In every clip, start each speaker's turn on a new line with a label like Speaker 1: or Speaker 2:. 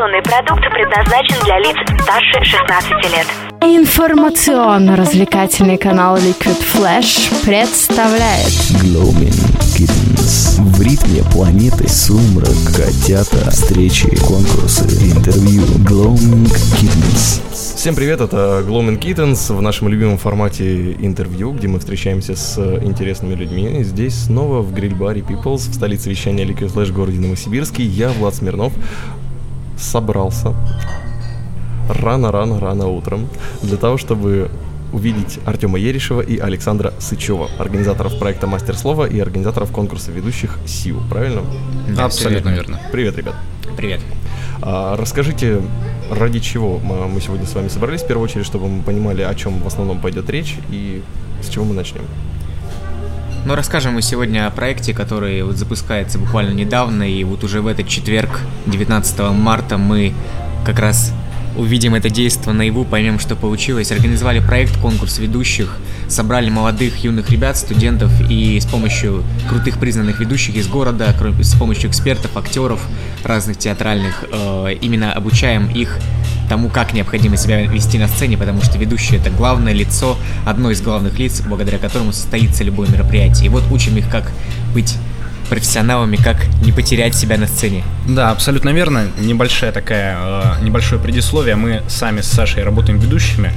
Speaker 1: Информационный продукт предназначен для лиц старше 16 лет.
Speaker 2: Информационно-развлекательный канал Liquid Flash представляет
Speaker 3: Glowing Kittens. В ритме планеты сумрак, котята, встречи, конкурсы, интервью. Glowing Kittens.
Speaker 4: Всем привет, это Glowman Kittens в нашем любимом формате интервью, где мы встречаемся с интересными людьми. Здесь снова в гриль-баре Peoples, в столице вещания Liquid Flash городе Новосибирске. Я, Влад Смирнов, собрался рано-рано-рано утром для того, чтобы увидеть Артема Ерешева и Александра Сычева, организаторов проекта Мастер Слова и организаторов конкурса ведущих СИУ, правильно?
Speaker 5: Да, Абсолютно верно.
Speaker 4: Привет, ребят.
Speaker 5: Привет.
Speaker 4: А, расскажите, ради чего мы мы сегодня с вами собрались, в первую очередь, чтобы мы понимали, о чем в основном пойдет речь и с чего мы начнем.
Speaker 5: Ну, расскажем мы сегодня о проекте, который вот запускается буквально недавно, и вот уже в этот четверг, 19 марта, мы как раз увидим это действие наяву, поймем, что получилось. Организовали проект, конкурс ведущих, собрали молодых, юных ребят, студентов, и с помощью крутых признанных ведущих из города, с помощью экспертов, актеров разных театральных, э, именно обучаем их тому, как необходимо себя вести на сцене, потому что ведущий это главное лицо, одно из главных лиц, благодаря которому состоится любое мероприятие. И вот учим их, как быть профессионалами, как не потерять себя на сцене.
Speaker 6: Да, абсолютно верно. Небольшая такая, э, небольшое предисловие. Мы сами с Сашей работаем ведущими,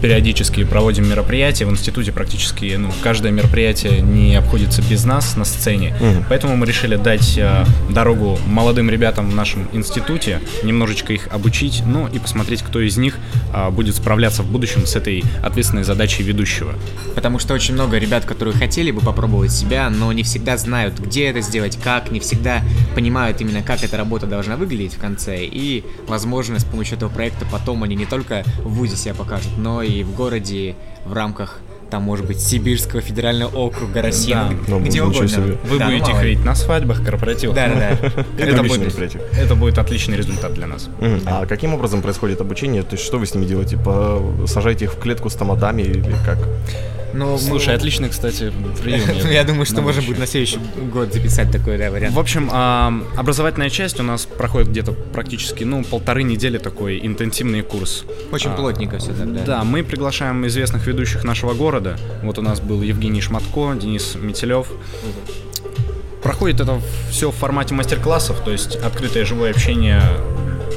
Speaker 6: периодически проводим мероприятия. В институте практически ну, каждое мероприятие не обходится без нас на сцене.
Speaker 4: Мгм.
Speaker 6: Поэтому мы решили дать э, дорогу молодым ребятам в нашем институте, немножечко их обучить, ну и посмотреть, кто из них э, будет справляться в будущем с этой ответственной задачей ведущего.
Speaker 5: Потому что очень много ребят, которые хотели бы попробовать себя, но не всегда знают, где это сделать, как, не всегда понимают именно, как эта работа должна выглядеть в конце. И, возможно, с помощью этого проекта потом они не только в ВУЗе себя покажут, но и в городе в рамках там, может быть, Сибирского федерального округа России,
Speaker 6: Да.
Speaker 5: ну, где угодно.
Speaker 4: себе.
Speaker 6: Вы
Speaker 5: Да, ну,
Speaker 6: будете видеть на свадьбах, корпоративах.
Speaker 5: Да-да-да.
Speaker 6: Это
Speaker 4: Отличное
Speaker 6: будет,
Speaker 4: мероприятие.
Speaker 6: это будет отличный результат для нас.
Speaker 4: А каким образом происходит обучение? То есть что вы с ними делаете? Сажаете их в клетку с томатами или как?
Speaker 5: Но мы-
Speaker 6: Слушай, отличный, кстати, прием.
Speaker 5: Ну, я думаю, что можно будет на следующий год записать такой да, вариант.
Speaker 6: В общем, а, образовательная часть у нас проходит где-то практически, ну, полторы недели такой интенсивный курс.
Speaker 5: Очень
Speaker 6: А,
Speaker 5: плотненько все тогда.
Speaker 6: Да, мы приглашаем известных ведущих нашего города. Вот у нас был Евгений Шматко, Денис Метелев. Проходит это все в формате мастер-классов, то есть открытое живое общение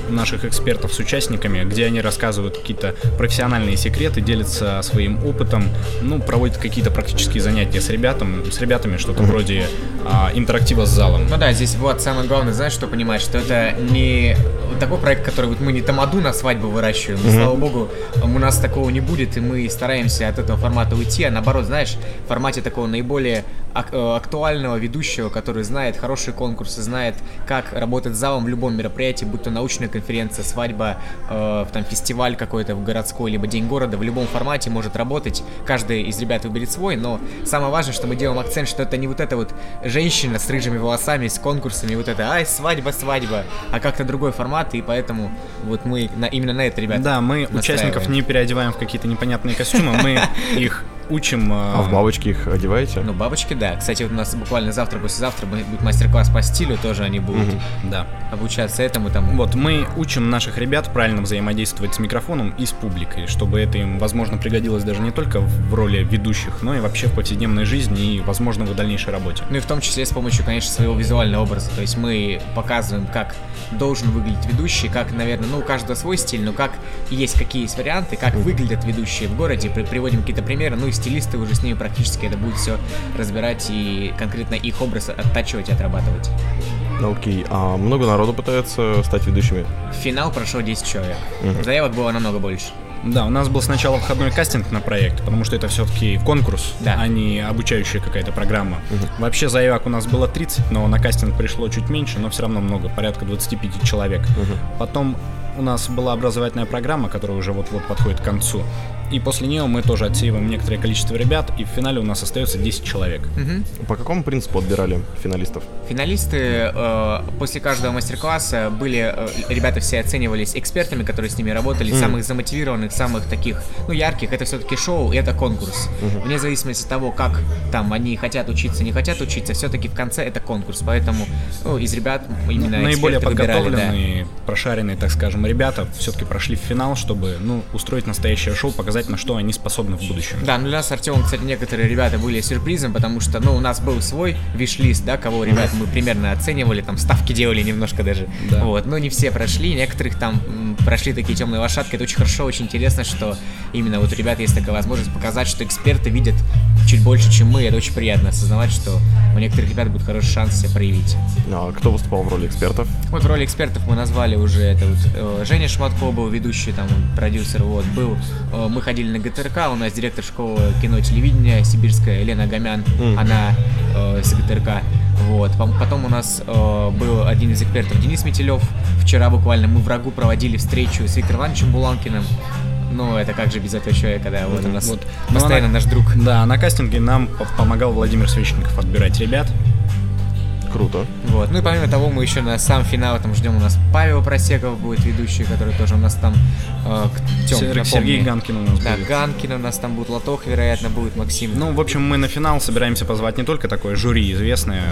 Speaker 6: наших экспертов с участниками, где они рассказывают какие-то профессиональные секреты, делятся своим опытом, ну, проводят какие-то практические занятия с, ребятам, с ребятами, что-то вроде а, интерактива с залом.
Speaker 5: Ну да, здесь вот самое главное, знаешь, что понимать, что это не такой проект, который вот мы не тамаду на свадьбу выращиваем, и, слава богу, у нас такого не будет, и мы стараемся от этого формата уйти, а наоборот, знаешь, в формате такого наиболее ак- э, актуального ведущего, который знает хорошие конкурсы, знает, как работать залом в любом мероприятии, будь то научная конференция, свадьба, э, там фестиваль какой-то в городской, либо День города, в любом формате может работать. Каждый из ребят выберет свой, но самое важное, что мы делаем акцент, что это не вот эта вот женщина с рыжими волосами, с конкурсами, вот это, ай, свадьба, свадьба, а как-то другой формат, и поэтому вот мы на, именно на это, ребят,
Speaker 6: Да, мы участников не переодеваем в какие-то непонятные костюмы, мы их учим...
Speaker 4: А в бабочки их одеваете?
Speaker 5: Ну, бабочки, да. Кстати, вот у нас буквально завтра, послезавтра будет мастер-класс по стилю, тоже они будут
Speaker 6: Да.
Speaker 5: обучаться этому, там,
Speaker 6: Вот, мы учим наших ребят правильно взаимодействовать с микрофоном и с публикой, чтобы это им, возможно, пригодилось даже не только в роли ведущих, но и вообще в повседневной жизни и, возможно, в дальнейшей работе.
Speaker 5: Ну и в том числе с помощью, конечно, своего визуального образа. То есть мы показываем, как должен выглядеть ведущий, как, наверное, ну, у каждого свой стиль, но как есть какие есть варианты, как выглядят ведущие в городе, при- приводим какие-то примеры, ну и стилисты уже с ними практически это будет все разбирать и конкретно их образ оттачивать и отрабатывать.
Speaker 4: Ну, Окей. А много народу пытается стать ведущими?
Speaker 5: В финал прошло 10 человек. Заявок было намного больше.
Speaker 6: Да, у нас был сначала входной кастинг на проект, потому что это все-таки конкурс,
Speaker 5: Да.
Speaker 6: а не обучающая какая-то программа. Вообще заявок у нас было 30, но на кастинг пришло чуть меньше, но все равно много, порядка 25 человек. Потом у нас была образовательная программа, которая уже вот-вот подходит к концу. И после нее мы тоже отсеиваем некоторое количество ребят, и в финале у нас остается 10 человек.
Speaker 5: Мгм.
Speaker 4: По какому принципу отбирали финалистов?
Speaker 5: Финалисты э, после каждого мастер-класса были, э, ребята все оценивались экспертами, которые с ними работали, самых замотивированных, самых таких, ну, ярких. Это все-таки шоу, и это конкурс. Вне зависимости от того, как там они хотят учиться, не хотят учиться, все-таки в конце это конкурс. Поэтому ну, из ребят именно
Speaker 6: Наиболее
Speaker 5: выбирали, да.
Speaker 6: подготовленные, прошаренные, так скажем, ребята все-таки прошли в финал, чтобы ну, устроить настоящее шоу, показать, на что они способны в будущем.
Speaker 5: Да, ну для нас с Артемом, кстати, некоторые ребята были сюрпризом, потому что, ну, у нас был свой виш-лист, да, кого ребят мы примерно оценивали, там ставки делали немножко даже.
Speaker 6: Да.
Speaker 5: Вот, но не все прошли, некоторых там прошли такие темные лошадки. Это очень хорошо, очень интересно, что именно вот у ребят есть такая возможность показать, что эксперты видят чуть больше, чем мы. Это очень приятно осознавать, что у некоторых ребят будет хороший шанс себя проявить.
Speaker 4: А кто выступал в роли экспертов?
Speaker 5: Вот в роли экспертов мы назвали уже это вот э, Женя Шматко был ведущий, там продюсер, вот был. э, мы ходили на ГТРК, у нас директор школы кино и телевидения сибирская Лена Гомян,
Speaker 4: Мгм.
Speaker 5: она э, с ГТРК. Вот. Потом у нас э, был один из экспертов Денис Метелев. Вчера буквально мы врагу проводили встречу с Виктором Ивановичем Буланкиным. Ну, это как же без этого человека, да, вот у нас
Speaker 6: Вот. Ну,
Speaker 5: постоянно
Speaker 6: она-
Speaker 5: наш друг.
Speaker 6: Да, на кастинге нам по- помогал Владимир Свечников отбирать ребят.
Speaker 4: Круто.
Speaker 5: Вот. Ну и помимо того, мы еще на сам финал там ждем у нас Павел Просеков будет ведущий, который тоже у нас там э, к- Тём,
Speaker 6: Сер-
Speaker 5: напомни.
Speaker 6: Сергей Ганкин у нас
Speaker 5: Да,
Speaker 6: будет.
Speaker 5: Ганкин у нас там будет, Лотох, вероятно, будет, Максим.
Speaker 6: Ну, в общем, мы на финал собираемся позвать не только такое жюри известное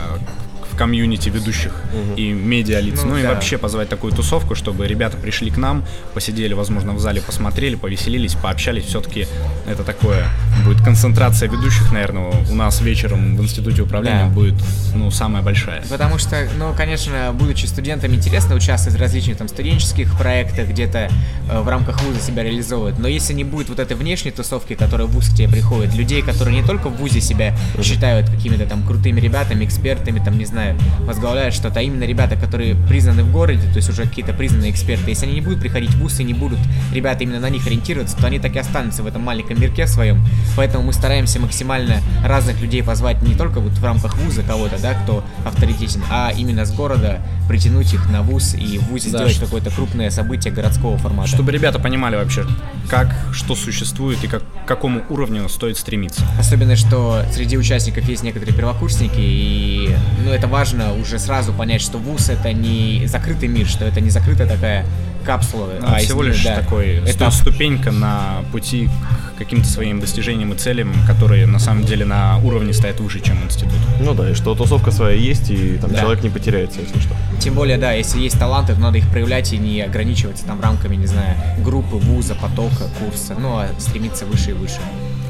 Speaker 6: комьюнити ведущих и медиалиц,
Speaker 5: Ну,
Speaker 6: ну, и
Speaker 5: да.
Speaker 6: вообще позвать такую тусовку, чтобы ребята пришли к нам, посидели, возможно, в зале, посмотрели, повеселились, пообщались. Все-таки это такое будет концентрация ведущих, наверное, у нас вечером в институте управления
Speaker 5: Да.
Speaker 6: будет, ну, самая большая.
Speaker 5: Потому что, ну, конечно, будучи студентом, интересно участвовать в различных там студенческих проектах, где-то э, в рамках вуза себя реализовывать. Но если не будет вот этой внешней тусовки, которая в вуз к тебе приходит, людей, которые не только в вузе себя считают какими-то там крутыми ребятами, экспертами, там, не знаю, возглавляют что-то, а именно ребята, которые признаны в городе, то есть уже какие-то признанные эксперты, если они не будут приходить в вуз и не будут ребята именно на них ориентироваться, то они так и останутся в этом маленьком мирке своем. Поэтому мы стараемся максимально разных людей позвать не только вот в рамках вуза кого-то, да, кто авторитетен, а именно с города притянуть их на вуз и в вузе
Speaker 6: Да,
Speaker 5: сделать
Speaker 6: что-
Speaker 5: какое-то крупное событие городского формата.
Speaker 6: Чтобы ребята понимали вообще, как, что существует и как, к какому уровню стоит стремиться.
Speaker 5: Особенно, что среди участников есть некоторые первокурсники, и ну, это важно уже сразу понять, что вуз это не закрытый мир, что это не закрытая такая капсула, а из
Speaker 6: всего лишь
Speaker 5: да,
Speaker 6: такой
Speaker 5: это
Speaker 6: сту- ступенька на пути к каким-то своим достижениям и целям, которые на самом деле на уровне стоят выше, чем институт.
Speaker 4: Ну да, и что тусовка своя есть, и там
Speaker 5: Да.
Speaker 4: человек не потеряется, если что.
Speaker 5: Тем более, да, если есть таланты, то надо их проявлять и не ограничиваться там рамками, не знаю, группы, вуза, потока, курса, ну а стремиться выше и выше.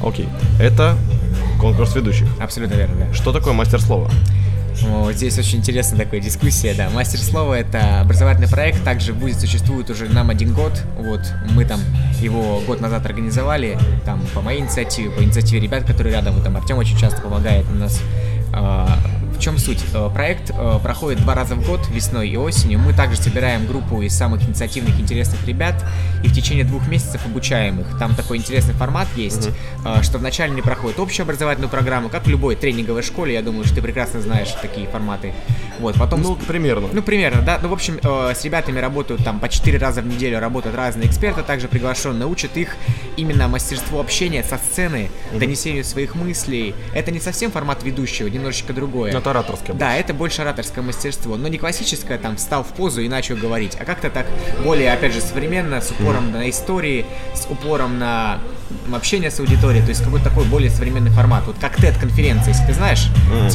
Speaker 4: Окей. Это конкурс ведущих.
Speaker 5: Абсолютно верно, да.
Speaker 4: Что такое мастер слова?
Speaker 5: Вот здесь очень интересная такая дискуссия, да. Мастер слова это образовательный проект, также будет существует уже нам один год. Вот мы там его год назад организовали, там по моей инициативе, по инициативе ребят, которые рядом, там Артем очень часто помогает у нас. Чем суть? Э, Проект э, проходит два раза в год, весной и осенью. Мы также собираем группу из самых инициативных, интересных ребят и в течение двух месяцев обучаем их. Там такой интересный формат есть, э, что вначале не проходит общую образовательную программу, как в любой тренинговой школе, я думаю, что ты прекрасно знаешь такие форматы. Вот, потом...
Speaker 4: Ну, примерно.
Speaker 5: Ну, примерно, да. Ну, в общем, э, с ребятами работают там по 4 раза в неделю, работают разные эксперты, также приглашенные, учат их именно мастерству общения со сцены, донесению своих мыслей. Это не совсем формат ведущего, немножечко другое.
Speaker 4: Это ораторское.
Speaker 5: Да, это больше ораторское мастерство, но не классическое, там, встал в позу и начал говорить, а как-то так более, опять же, современно, с упором на истории, с упором на общение с аудиторией, то есть какой-то такой более современный формат. Вот как TED-конференция, если ты знаешь,
Speaker 4: М,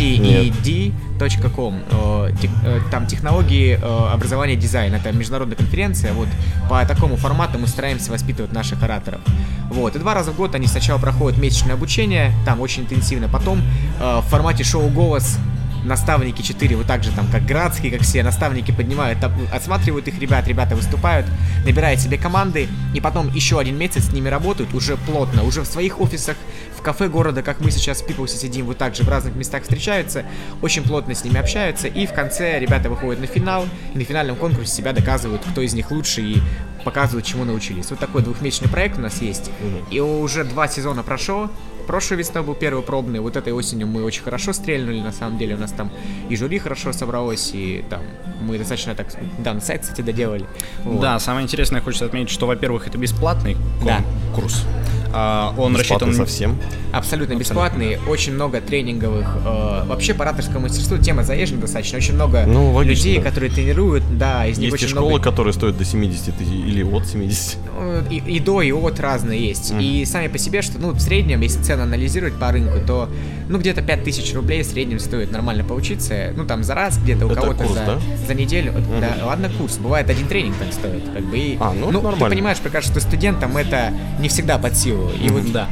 Speaker 5: TED.com, э, тех- э, там технологии э, образования и дизайна, это международная конференция, вот по такому формату мы стараемся воспитывать наших ораторов. Вот, и два раза в год они сначала проходят месячное обучение, там очень интенсивно, потом э, в формате шоу «Голос» наставники 4, вот так же там, как Градский, как все, наставники поднимают, отсматривают их ребят, ребята выступают, набирают себе команды, и потом еще один месяц с ними работают уже плотно, уже в своих офисах, в кафе города, как мы сейчас в Пиплсе сидим, вот так же в разных местах встречаются, очень плотно с ними общаются, и в конце ребята выходят на финал, и на финальном конкурсе себя доказывают, кто из них лучше, и показывают, чему научились. Вот такой двухмесячный проект у нас есть, и уже два сезона прошло, Прошлой весной был первый пробный, вот этой осенью мы очень хорошо стрельнули, на самом деле у нас там и жюри хорошо собралось, и там мы достаточно так, да, на сайт, кстати, доделали. Вот.
Speaker 6: Да, самое интересное, хочется отметить, что, во-первых, это бесплатный
Speaker 5: Да.
Speaker 6: конкурс, А, Он
Speaker 4: Бесплатно
Speaker 6: рассчитан...
Speaker 4: совсем.
Speaker 5: Абсолютно бесплатный, очень много тренинговых. э, вообще по ораторскому мастерству тема заезжена достаточно. Очень много
Speaker 4: Ну, логично,
Speaker 5: людей,
Speaker 4: да.
Speaker 5: которые тренируют, да, из них
Speaker 4: Есть и
Speaker 5: очень
Speaker 4: школы,
Speaker 5: много
Speaker 4: которые стоят до 70 тысяч или от 70.
Speaker 5: Ну, и, и до, и от разные есть. И сами по себе, что, ну, в среднем, если цены анализировать по рынку, то, ну, где-то 5000 рублей в среднем стоит нормально поучиться. Ну, там, за раз где-то у кого-то за,
Speaker 4: да?
Speaker 5: за неделю. Да, ладно, курс. Бывает, один тренинг так стоит. Как бы, и,
Speaker 4: А, ну,
Speaker 5: ты
Speaker 4: нормально.
Speaker 5: понимаешь прекрасно, что студентам это не всегда под силу. И вот,
Speaker 6: Да.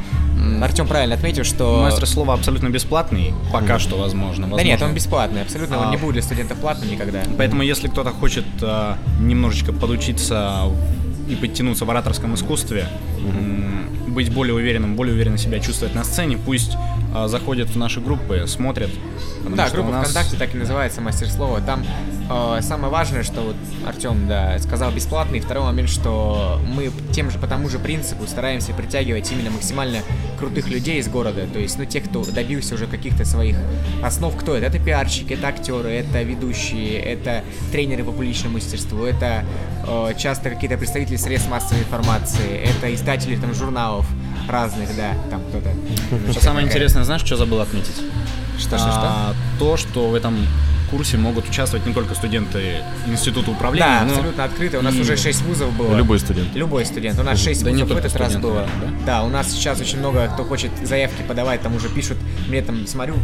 Speaker 5: Артем правильно отметил, что...
Speaker 6: Мастер слова абсолютно бесплатный, пока что возможно.
Speaker 5: Да нет,
Speaker 6: Возможно,
Speaker 5: он бесплатный, абсолютно, он
Speaker 6: А.
Speaker 5: не будет для студентов платным никогда.
Speaker 6: Поэтому, если кто-то хочет а, немножечко подучиться и подтянуться в ораторском искусстве, м, быть более уверенным, более уверенно себя чувствовать на сцене, пусть а, заходят в наши группы, смотрят.
Speaker 5: Да, группа
Speaker 6: нас-
Speaker 5: ВКонтакте так и называется мастер слова. Там э, самое важное, что вот Артем, да, сказал бесплатный. Второй момент, что мы тем же по тому же принципу стараемся притягивать именно максимально крутых людей из города. То есть, ну, тех, кто добился уже каких-то своих основ. Кто это? Это пиарщики, это актеры, это ведущие, это тренеры по публичному мастерству, это э, часто какие-то представители средств массовой информации, это издатели там журналов разных, да, там кто-то.
Speaker 6: Что самое интересное, знаешь, что забыл отметить?
Speaker 5: Что, что, что?
Speaker 6: А, то, что в этом курсе могут участвовать не только студенты Института управления,
Speaker 5: Да,
Speaker 6: но
Speaker 5: абсолютно открыто. У нас
Speaker 6: и-
Speaker 5: уже 6 вузов было.
Speaker 4: Любой студент.
Speaker 5: Любой студент. У нас 6
Speaker 6: Да не
Speaker 5: вузов в этот раз
Speaker 6: студенты,
Speaker 5: было.
Speaker 6: да?
Speaker 5: Да, у нас сейчас очень много кто хочет заявки подавать, там уже пишут, мне там смотрю,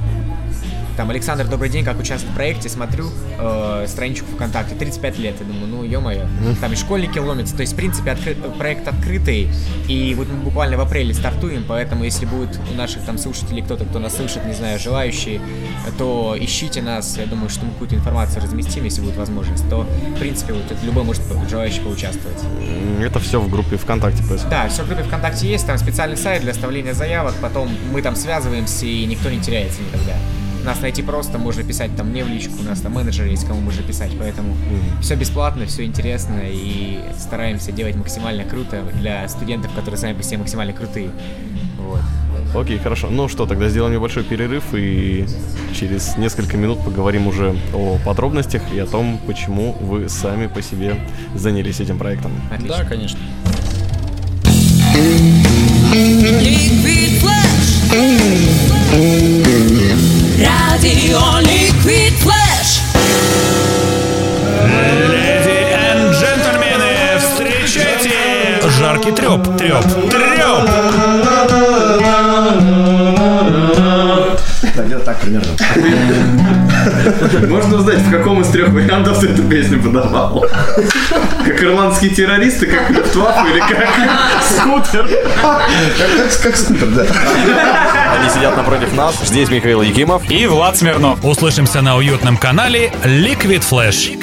Speaker 5: там, Александр, добрый день, как участвует в проекте, смотрю э, страничку ВКонтакте, 35 лет, я думаю, ну, ё-моё, там и школьники ломятся, то есть, в принципе, откры- проект открытый, и вот мы буквально в апреле стартуем, поэтому, если будет у наших там слушателей кто-то, кто нас слышит, не знаю, желающие, то ищите нас, я думаю, что мы какую-то информацию разместим, если будет возможность, то, в принципе, вот это любой может желающий поучаствовать.
Speaker 4: Это все в группе ВКонтакте происходит.
Speaker 5: Да, все в группе ВКонтакте есть, там специальный сайт для оставления заявок, потом мы там связываемся, и никто не теряется никогда. Нас найти просто, можно писать там мне в личку, у нас там менеджер есть, кому можно писать, поэтому все бесплатно, все интересно, и стараемся делать максимально круто для студентов, которые сами по себе максимально крутые. Вот.
Speaker 4: Окей, хорошо. Ну что, тогда сделаем небольшой перерыв и через несколько минут поговорим уже о подробностях и о том, почему вы сами по себе занялись этим проектом.
Speaker 5: Отлично.
Speaker 6: Да, конечно.
Speaker 7: Liquid Flash. Radio Liquid Flash.
Speaker 8: Леди и джентльмены, встречайте! Жаркий треп, треп, треп!
Speaker 9: Где-то так примерно.
Speaker 4: Можно узнать, в каком из трех вариантов ты эту песню подавал? Как ирландские террористы, как Люфтваффе или как скутер?
Speaker 9: Как, скутер, да.
Speaker 4: Они сидят напротив нас. Здесь Михаил Якимов.
Speaker 8: И Влад Смирнов. Услышимся на уютном канале. Liquid Flash.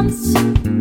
Speaker 10: comes.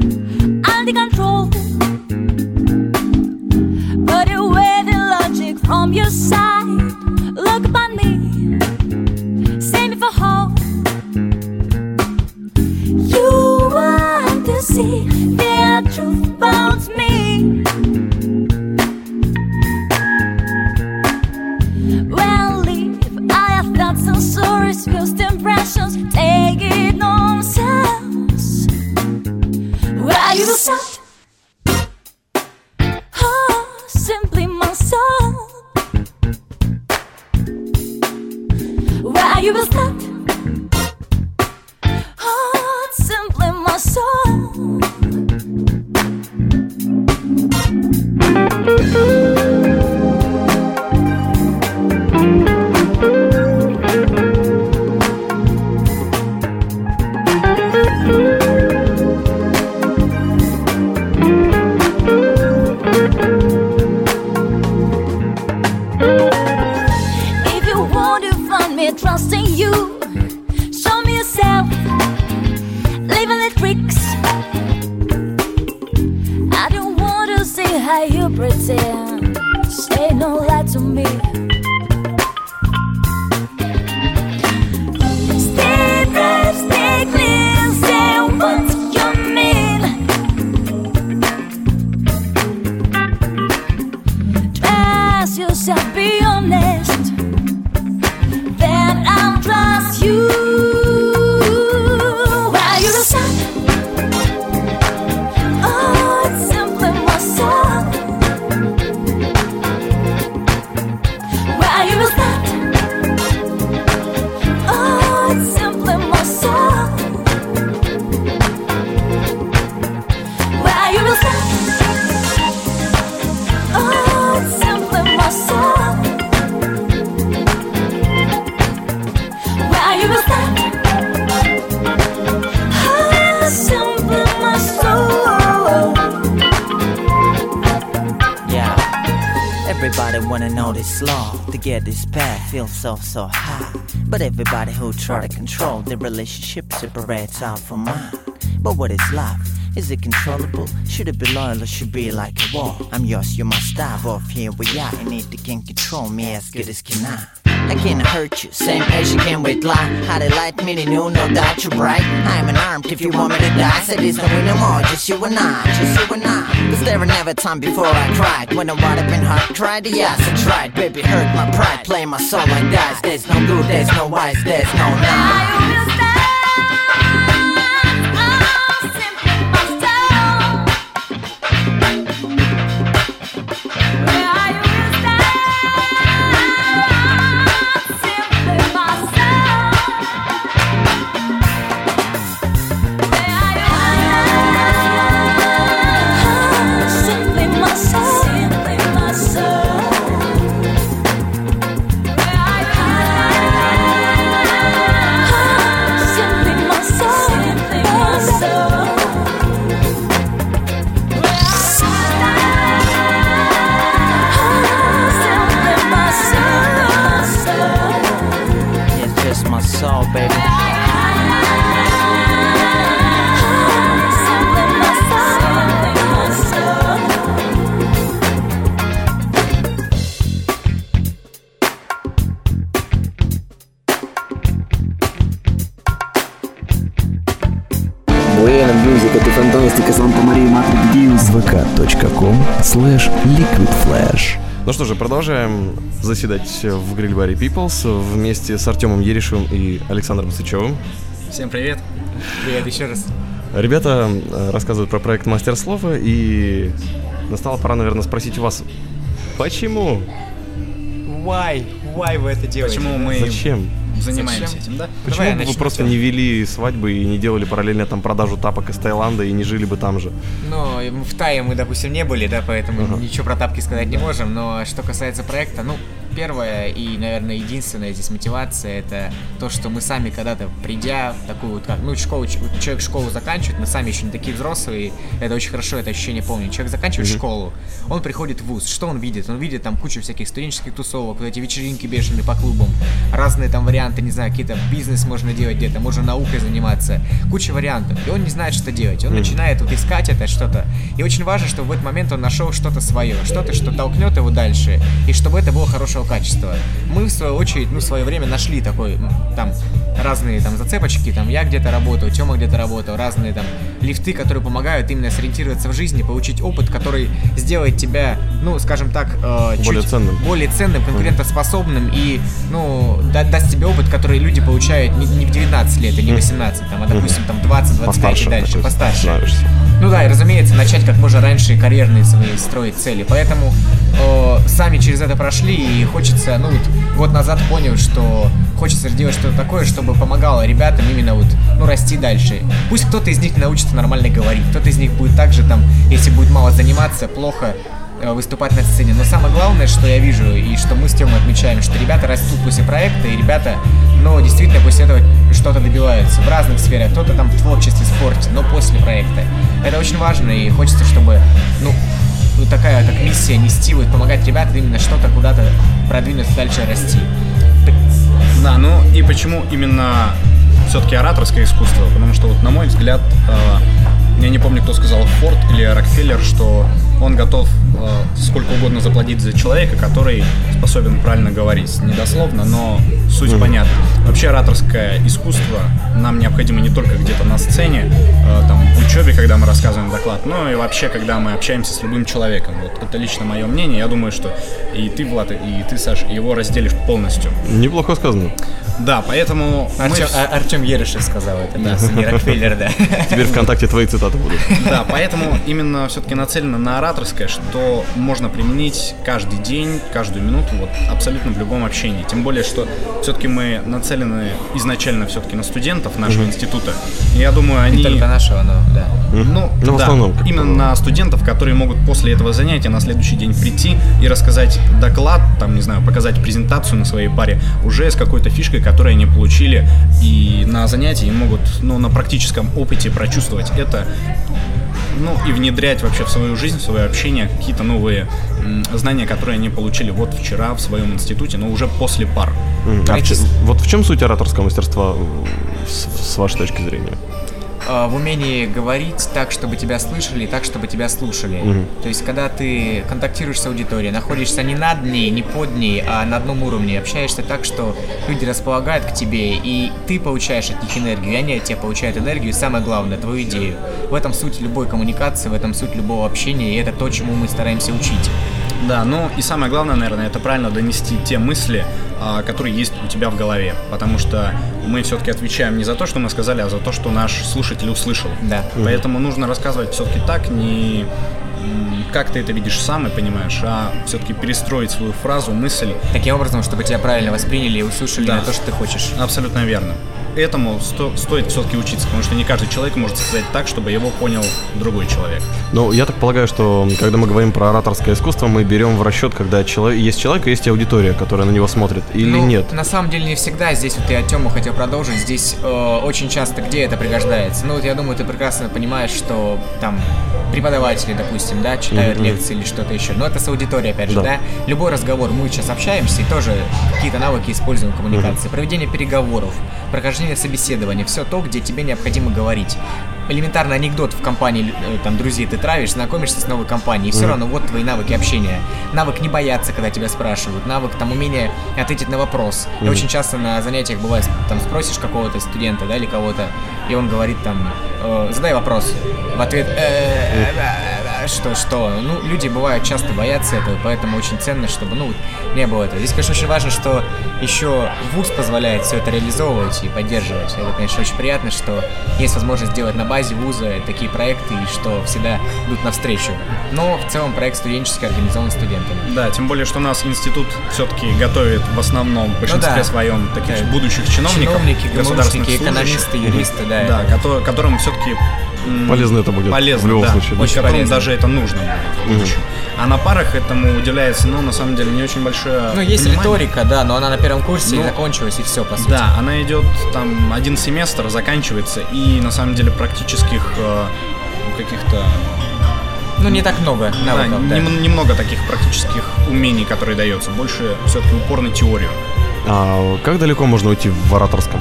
Speaker 10: So high. But everybody who try to control the relationship separates out from mine. But what is life? Is it controllable? Should it be loyal or should be like a wall? I'm yours, you must dive off here we are. Need to can control me as good as can I. I can't hurt you, same as you can with lie. How they light me, they knew no doubt you're bright. I'm unarmed if you want me to die. Said there's no way no more, just you and I, just you and I. Cause there were never time before I cried. When I would have been hard, tried, yes, I tried. Baby, hurt my pride, play my soul like dice. There's no good, there's no wise, there's no nine.
Speaker 3: Санта Мария, Матрик Дьюс. vk.com slash liquid flash.
Speaker 4: Ну что же, продолжаем заседать в гриль-баре Peoples вместе с Артемом Еришевым и Александром Сычевым.
Speaker 6: Всем привет.
Speaker 5: Привет еще раз.
Speaker 4: Ребята э, рассказывают про проект Мастер Слова, и настала пора, наверное, спросить у вас, почему?
Speaker 5: Why? Why вы это делаете?
Speaker 6: Почему мы
Speaker 4: Зачем?
Speaker 6: Занимаемся
Speaker 5: Зачем?
Speaker 6: этим, да?
Speaker 4: Почему
Speaker 5: Давай
Speaker 4: бы вы просто не вели свадьбы и не делали параллельно там продажу тапок из Таиланда и не жили бы там же?
Speaker 5: Ну, в Тае мы, допустим, не были, да, поэтому
Speaker 4: Ага.
Speaker 5: ничего про тапки сказать не можем. Но что касается проекта, ну, первая и, наверное, единственная здесь мотивация это то, что мы сами когда-то придя в такую вот как, ну, школу, человек школу заканчивает, мы сами еще не такие взрослые, это очень хорошо, это ощущение помню. Человек заканчивает школу, он приходит в вуз, что он видит? Он видит там кучу всяких студенческих тусовок, вот эти вечеринки бешеные по клубам, разные там варианты, не знаю, какие-то бизнес можно делать где-то, можно наукой заниматься, куча вариантов, и он не знает, что делать, он начинает вот искать это что-то, и очень важно, чтобы в этот момент он нашел что-то свое, что-то, что толкнет его дальше, и чтобы это было хорошего качества. Мы, в свою очередь, ну, в свое время нашли такой, там, разные там зацепочки, там, я где-то работал, Тёма где-то работал, разные там лифты, которые помогают именно сориентироваться в жизни, получить опыт, который сделает тебя, ну, скажем так, э, чуть
Speaker 4: Более ценным.
Speaker 5: более ценным, конкурентоспособным и, ну, да- даст тебе опыт, который люди получают не, не в 19 лет и не 18, там, а, допустим, там 20-25
Speaker 4: Постарше
Speaker 5: и дальше, постарше.
Speaker 4: становишься.
Speaker 5: Ну да, и разумеется, начать как можно раньше карьерные свои строить цели. Поэтому э, сами через это прошли, и хочется, ну вот год назад понял, что хочется сделать что-то такое, чтобы помогало ребятам именно вот, ну, расти дальше. Пусть кто-то из них научится нормально говорить, кто-то из них будет также там, если будет мало заниматься, плохо выступать на сцене. Но самое главное, что я вижу, и что мы с Тёмой отмечаем, что ребята растут после проекта, и ребята, ну, действительно после этого что-то добиваются в разных сферах. Кто-то там в творчестве, спорте, но после проекта. Это очень важно, и хочется, чтобы, ну, такая как миссия нести, вот помогать ребятам именно что-то куда-то продвинуться дальше расти.
Speaker 6: Да, ну и почему именно все-таки ораторское искусство? Потому что вот на мой взгляд, э, я не помню, кто сказал, Форд или Рокфеллер, что он готов э, сколько угодно заплатить за человека, который способен правильно говорить. Недословно, но суть понятна. Вообще ораторское искусство нам необходимо не только где-то на сцене, э, там, в учебе, когда мы рассказываем доклад, но и вообще, когда мы общаемся с любым человеком. Вот это лично мое мнение. Я думаю, что и ты, Влад, и ты, Саш, его разделишь полностью.
Speaker 4: Неплохо сказано.
Speaker 6: Да, поэтому мы
Speaker 5: Артем, А- Артем Ерешев сказал это, да, не Рокфеллер, да.
Speaker 4: Теперь ВКонтакте твои цитаты будут.
Speaker 6: Да, поэтому именно все-таки нацелено на ораторское, что можно применить каждый день, каждую минуту, вот абсолютно в любом общении. Тем более, что все-таки мы нацелены изначально все-таки на студентов нашего института. И я думаю, они...
Speaker 5: Не только нашего, но да.
Speaker 6: Ну,
Speaker 4: Ну, в
Speaker 6: да,
Speaker 4: основном, как
Speaker 6: именно на студентов, которые могут после этого занятия на следующий день прийти и рассказать доклад, там, не знаю, показать презентацию на своей паре уже с какой-то фишкой, которую они получили, и на занятии могут, ну, на практическом опыте прочувствовать это, ну, и внедрять вообще в свою жизнь, в свое общение какие-то новые знания, которые они получили вот вчера в своем институте, но уже после пар.
Speaker 4: М, а в вот в чем суть ораторского мастерства с, с вашей точки зрения?
Speaker 5: А, в умении говорить так, чтобы тебя слышали, и так, чтобы тебя слушали.
Speaker 4: Мгм.
Speaker 5: То есть, когда ты контактируешь с аудиторией, находишься не над ней, не под ней, а на одном уровне, общаешься так, что люди располагают к тебе, и ты получаешь от них энергию, и они от тебя получают энергию, и самое главное, твою идею. В этом суть любой коммуникации, в этом суть любого общения, и это то, чему мы стараемся учить.
Speaker 6: Да, ну и самое главное, наверное, это правильно донести те мысли, а, которые есть у тебя в голове. Потому что мы все-таки отвечаем не за то, что мы сказали, а за то, что наш слушатель услышал.
Speaker 5: Да.
Speaker 6: Поэтому нужно рассказывать все-таки так, не как ты это видишь сам и понимаешь, а все-таки перестроить свою фразу, мысль.
Speaker 5: Таким образом, чтобы тебя правильно восприняли и услышали
Speaker 6: Да.
Speaker 5: на то, что ты хочешь.
Speaker 6: Абсолютно верно. Этому сто- стоит все-таки учиться, потому что не каждый человек может сказать так, чтобы его понял другой человек.
Speaker 4: Ну, я так полагаю, что когда мы говорим про ораторское искусство, мы берем в расчет, когда человек, есть человек и есть аудитория, которая на него смотрит, или
Speaker 5: Ну,
Speaker 4: нет?
Speaker 5: На самом деле не всегда. Здесь вот я Тему хотел продолжить. Здесь э, очень часто где это пригождается. Ну вот я думаю, ты прекрасно понимаешь, что там преподаватели, допустим, да, читают
Speaker 4: Мгм.
Speaker 5: лекции или что-то еще. Но это с аудиторией, опять же,
Speaker 4: Да.
Speaker 5: да. Любой разговор, мы сейчас общаемся и тоже какие-то навыки используем в коммуникации. Проведение переговоров, прохождение собеседования, все то, где тебе необходимо говорить. Элементарный анекдот в компании э, там друзей ты травишь, знакомишься с новой компанией, и все
Speaker 4: Мгм.
Speaker 5: равно вот твои навыки общения. Навык не бояться, когда тебя спрашивают, навык там умение ответить на вопрос. И
Speaker 4: Мгм.
Speaker 5: очень часто на занятиях бывает, там спросишь какого-то студента, да, или кого-то, и он говорит там, э, задай вопрос. В ответ, «Э, э, э, что, что? Ну, люди бывают часто боятся этого, поэтому очень ценно, чтобы, ну, не было этого. Здесь, конечно, очень важно, что еще ВУЗ позволяет все это реализовывать и поддерживать. Это, конечно, очень приятно, что есть возможность сделать на базе ВУЗа такие проекты, и что всегда идут навстречу. Но в целом проект студенческий организован студентами.
Speaker 6: Да, тем более, что у нас институт все-таки готовит в основном, в большинстве
Speaker 5: Ну да.
Speaker 6: своем, таких
Speaker 5: Да.
Speaker 6: будущих чиновников,
Speaker 5: Чиновники,
Speaker 6: служащих.
Speaker 5: экономисты, юристы, да.
Speaker 6: Да, кото- которым все-таки
Speaker 4: Полезно это будет
Speaker 6: Полезно,
Speaker 4: в любом
Speaker 6: да.
Speaker 4: случае, да.
Speaker 6: Очень
Speaker 5: полезно.
Speaker 6: даже это нужно будет будущем. А на парах этому уделяется, ну, на самом деле, не очень большое
Speaker 5: Ну, есть
Speaker 6: внимание.
Speaker 5: риторика, да, но она на первом курсе
Speaker 6: Ну,
Speaker 5: и закончилась, и все, по сути.
Speaker 6: Да, она идет там один семестр, заканчивается, и на самом деле практических э, ну, каких-то
Speaker 5: Ну, не так много
Speaker 6: да,
Speaker 5: навыков, да.
Speaker 6: нем- немного таких практических умений, которые дается. Больше все-таки упор на теорию.
Speaker 4: А как далеко можно уйти в ораторском?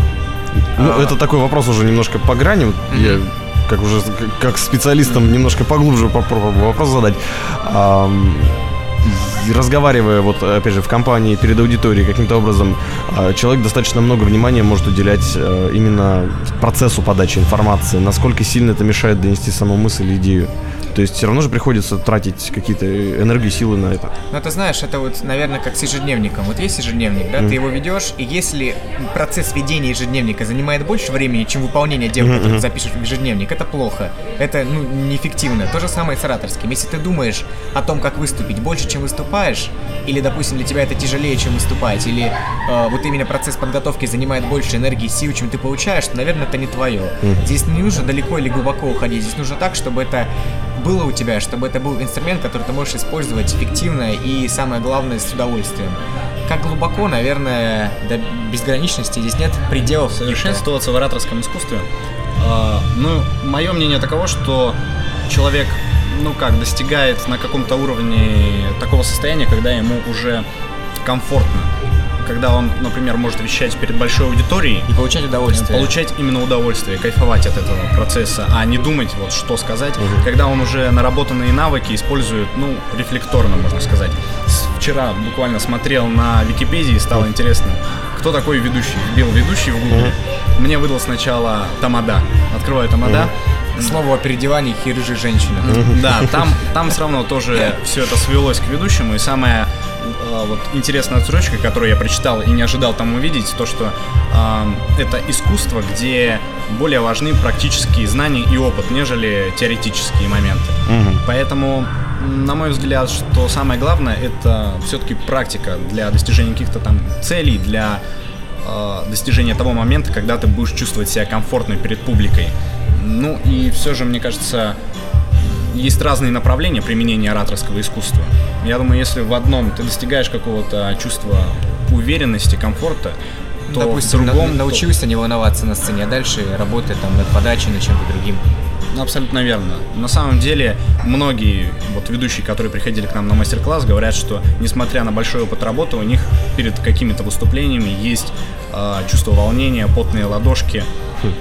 Speaker 4: Ну,
Speaker 6: А.
Speaker 4: это такой вопрос уже немножко по грани. Вот Я как уже как- специалистом немножко поглубже попробую вопрос задать. Разговаривая вот опять же в компании перед аудиторией каким-то образом а, человек достаточно много внимания может уделять э, именно процессу подачи информации насколько сильно это мешает донести саму мысль идею то есть все равно же приходится тратить какие-то энергии силы на это
Speaker 5: Ну, ты знаешь, это вот, наверное, как с ежедневником. Вот есть ежедневник, да,
Speaker 4: Мгм.
Speaker 5: ты его ведешь, и если процесс ведения ежедневника занимает больше времени, чем выполнение дел,
Speaker 4: Мгм,
Speaker 5: которые ты запишешь в ежедневник, это плохо. Это, ну, неэффективно. То же самое с ораторским. Если ты думаешь о том, как выступить больше, чем выступаешь, или, допустим, для тебя это тяжелее, чем выступать, или э, вот именно процесс подготовки занимает больше энергии сил, чем ты получаешь, то, наверное, это не твое.
Speaker 4: Мгм.
Speaker 5: Здесь не нужно далеко или глубоко уходить. Здесь нужно так, чтобы это было у тебя, чтобы это был инструмент, который ты можешь использовать эффективно и, самое главное, с удовольствием. Как глубоко, наверное, до безграничности здесь нет пределов.
Speaker 6: Совершенствоваться в ораторском искусстве. а, ну, мое мнение таково, что человек, ну как, достигает на каком-то уровне такого состояния, когда ему уже комфортно. Когда он, например, может вещать перед большой аудиторией.
Speaker 5: И получать удовольствие.
Speaker 6: Получать именно удовольствие, кайфовать от этого процесса, а не думать, вот что сказать, когда он уже наработанные навыки использует, ну, рефлекторно, можно сказать. Вчера буквально смотрел на Википедии, стало интересно, кто такой ведущий. Вбил ведущий в Google. Мне выдал сначала Тамада. Открываю Тамада.
Speaker 5: К слову о переодевании и рыжей женщины.
Speaker 6: Да, там, там все равно тоже все это свелось к ведущему. И самая э, вот интересная строчка, которую я прочитал и не ожидал там увидеть, то, что э, это искусство, где более важны практические знания и опыт, нежели теоретические моменты. Поэтому, м, на мой взгляд, что самое главное, это все-таки практика для достижения каких-то там целей, для э, достижения того момента, когда ты будешь чувствовать себя комфортно перед публикой. Ну и все же, мне кажется, есть разные направления применения ораторского искусства. Я думаю, если в одном ты достигаешь какого-то чувства уверенности, комфорта, то
Speaker 5: Допустим,
Speaker 6: в другом...
Speaker 5: научился не волноваться на сцене, а дальше работать там над подачей, над чем-то другим.
Speaker 6: Абсолютно верно. На самом деле, многие вот ведущие, которые приходили к нам на мастер-класс, говорят, что несмотря на большой опыт работы, у них перед какими-то выступлениями есть э, чувство волнения, потные ладошки.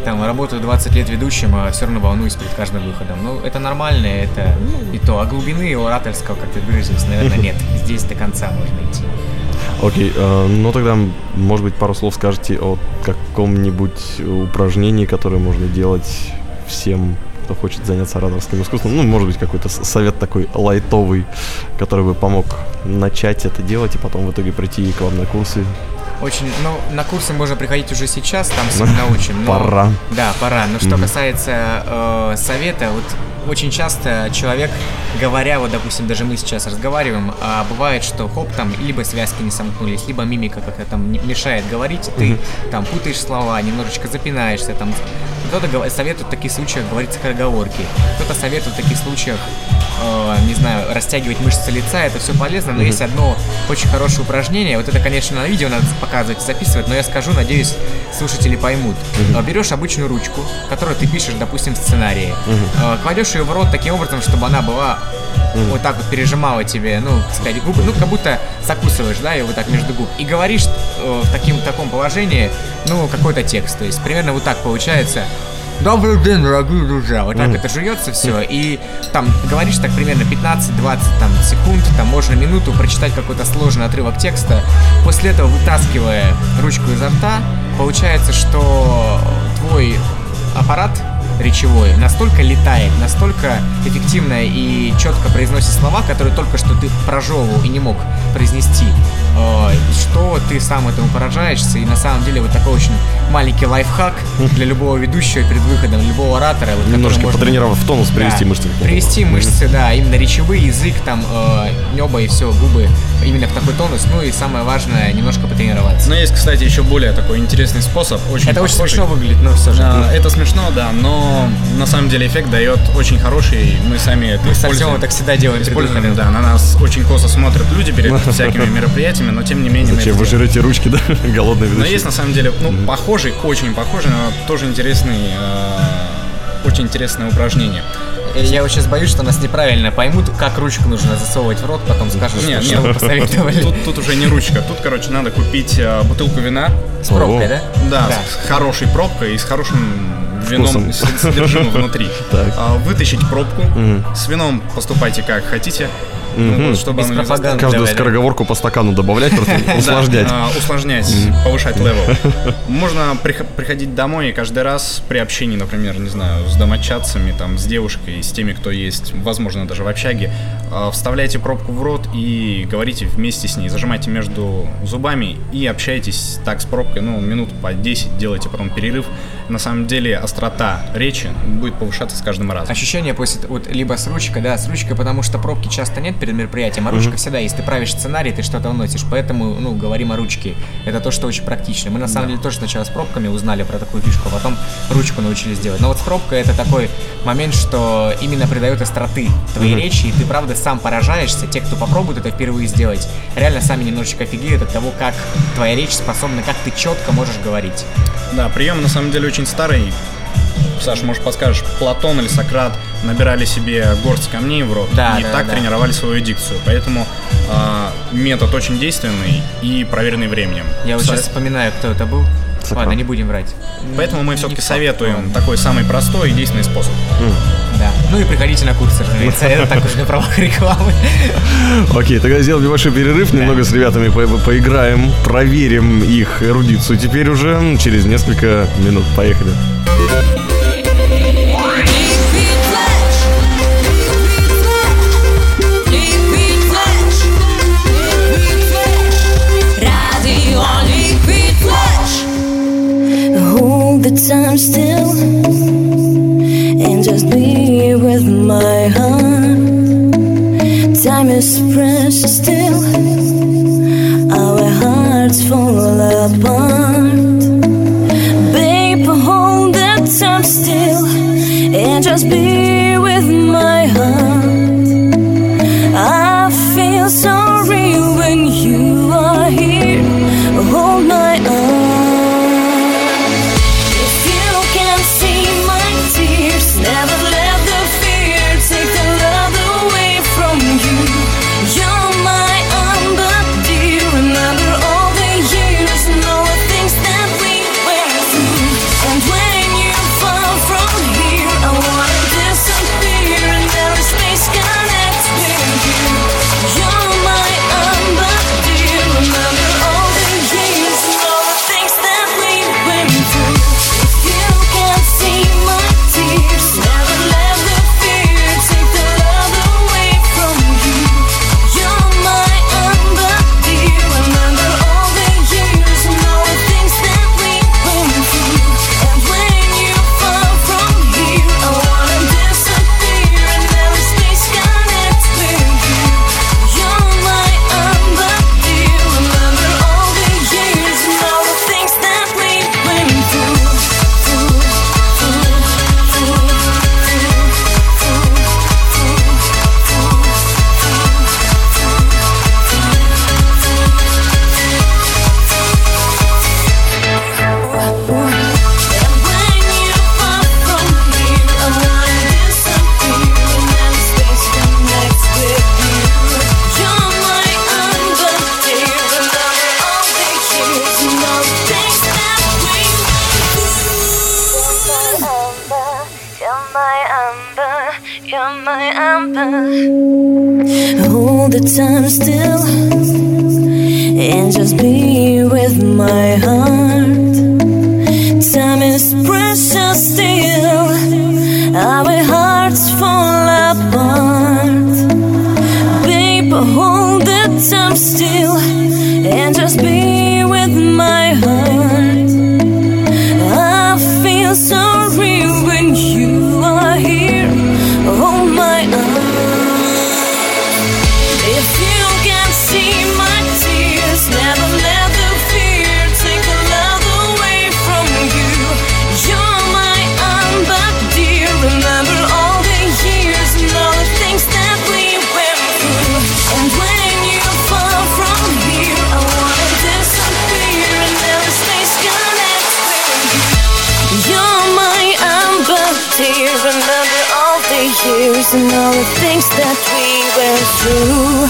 Speaker 5: Там работаю 20 лет ведущим, а все равно волнуюсь перед каждым выходом. Ну, это нормально, это и то. А глубины ораторского, как ты выразился, наверное, нет. Здесь до конца можно идти.
Speaker 4: Окей, э, ну тогда, может быть, пару слов скажете о каком-нибудь упражнении, которое можно делать всем, кто хочет заняться ораторским искусством. Ну, может быть, какой-то совет такой лайтовый, который бы помог начать это делать и потом в итоге прийти к вам на курсы.
Speaker 5: Очень, ну, на курсы можно приходить уже сейчас, там всему научим. но-
Speaker 4: Пора.
Speaker 5: Да, пора. Но что касается э, совета, вот очень часто человек, говоря, вот, допустим, даже мы сейчас разговариваем, а бывает, что хоп, там, либо связки не сомкнулись, либо мимика как-то там мешает говорить, ты там путаешь слова, немножечко запинаешься, там. Кто-то советует в таких случаях говорить скороговорки, кто-то советует в таких случаях, э, не знаю, растягивать мышцы лица, это все полезно, но
Speaker 4: Мгм.
Speaker 5: есть одно очень хорошее упражнение, вот это, конечно, на видео надо показывать, записывать, но я скажу, надеюсь, слушатели поймут.
Speaker 4: Мгм.
Speaker 5: Э, Берешь обычную ручку, которую ты пишешь, допустим, в сценарии,
Speaker 4: Мгм.
Speaker 5: э, кладешь ее в рот таким образом, чтобы она была
Speaker 4: Мгм.
Speaker 5: вот так вот пережимала тебе, ну, так сказать, губы, ну, как будто закусываешь, да, ее вот так между губ, и говоришь э, в таким, таком положении, ну, какой-то текст, то есть примерно вот так получается. Добрый день, дорогие друзья. Вот так
Speaker 4: Мгм.
Speaker 5: это жуется все. И там говоришь так примерно 15-20 там, секунд, там можно минуту прочитать какой-то сложный отрывок текста. После этого вытаскивая ручку изо рта, получается, что твой аппарат речевой настолько летает, настолько эффективно и четко произносит слова, которые только что ты прожевывал и не мог произнести, э, что ты сам этому поражаешься. И на самом деле вот такой очень маленький лайфхак для любого ведущего перед выходом, любого оратора. вот, который
Speaker 4: Немножко
Speaker 5: можно-
Speaker 4: потренировав тонус, привести
Speaker 5: Да,
Speaker 4: мышцы.
Speaker 5: Привести мышцы, да, именно речевые, язык, там, э, небо и все, губы, именно в такой тонус. Ну и самое важное, немножко потренироваться.
Speaker 6: Но есть, кстати, еще более такой интересный способ. Очень
Speaker 5: Это очень
Speaker 6: похожий.
Speaker 5: смешно выглядит, но все же.
Speaker 6: А, это смешно, да, но на самом деле эффект дает очень хороший. Мы сами это
Speaker 5: Мы с
Speaker 6: используем.
Speaker 5: Артемом так всегда делаем
Speaker 6: Используем, да, на нас очень косо смотрят люди перед всякими мероприятиями, но тем не менее мы
Speaker 4: Зачем
Speaker 6: это
Speaker 4: вы жрете ручки, да? Голодные
Speaker 6: Но
Speaker 4: ведущие.
Speaker 6: есть на самом деле, ну, похожий, очень похожий, но тоже интересный, э, очень интересное упражнение.
Speaker 5: Э, Я вот сейчас боюсь, что нас неправильно поймут, как ручку нужно засовывать в рот, потом скажут, что,
Speaker 6: Нет,
Speaker 5: что
Speaker 6: нет,
Speaker 5: вы посоветовали.
Speaker 6: Тут, тут уже не ручка, тут, короче, надо купить э, бутылку вина.
Speaker 5: С пробкой, да?
Speaker 6: Да,
Speaker 5: Да.
Speaker 6: с хорошей пробкой и с хорошим вином,
Speaker 4: Вкусом.
Speaker 6: с содержимым внутри. А, Вытащить пробку. С вином поступайте как хотите. Ну, вот, чтобы
Speaker 5: Без пропаганды.
Speaker 4: Каждую скороговорку по стакану добавлять, просто усложнять.
Speaker 6: а, усложнять, повышать level. Можно прих- приходить домой и каждый раз при общении, например, не знаю, с домочадцами, там, с девушкой, с теми, кто есть, возможно, даже в общаге, а, вставляйте пробку в рот и говорите вместе с ней, зажимайте между зубами и общайтесь так с пробкой, ну, минут по 10, делайте потом перерыв. На самом деле острота речи будет повышаться с каждым разом.
Speaker 5: Ощущение после, вот, либо с ручкой, да, с ручкой, потому что пробки часто нет перед мероприятием, а ручка всегда есть. Ты правишь сценарий, ты что-то вносишь, поэтому, ну, говорим о ручке. Это то, что очень практично. Мы, на самом деле, тоже сначала с пробками узнали про такую фишку, а потом ручку научились делать. Но вот с пробкой это такой момент, что именно придает остроты твоей речи, и ты, правда, сам поражаешься. Те, кто попробует это впервые сделать, реально сами немножечко офигеют от того, как твоя речь способна, как ты четко можешь говорить.
Speaker 6: Да, прием на самом деле очень старый. Саш, может подскажешь, Платон или Сократ набирали себе горсть камней в рот
Speaker 5: Да,
Speaker 6: и
Speaker 5: да,
Speaker 6: так
Speaker 5: да.
Speaker 6: тренировали свою дикцию. Поэтому а, метод очень действенный и проверенный временем.
Speaker 5: Я вот
Speaker 6: Со-
Speaker 5: сейчас вспоминаю, кто это был. Ладно, не будем врать.
Speaker 6: Поэтому мы все-таки советуем такой самый простой и действенный способ.
Speaker 5: Да. Ну и приходите на курсы, разумеется. Это так уж на правах рекламы.
Speaker 4: Окей, тогда сделаем небольшой перерыв, немного с ребятами по- по- поиграем, проверим их эрудицию теперь уже через несколько минут. Поехали.
Speaker 11: Time still and just be with my heart. Time is precious still, still and just be Hold the time still and just be with my heart. And all the things that we went through.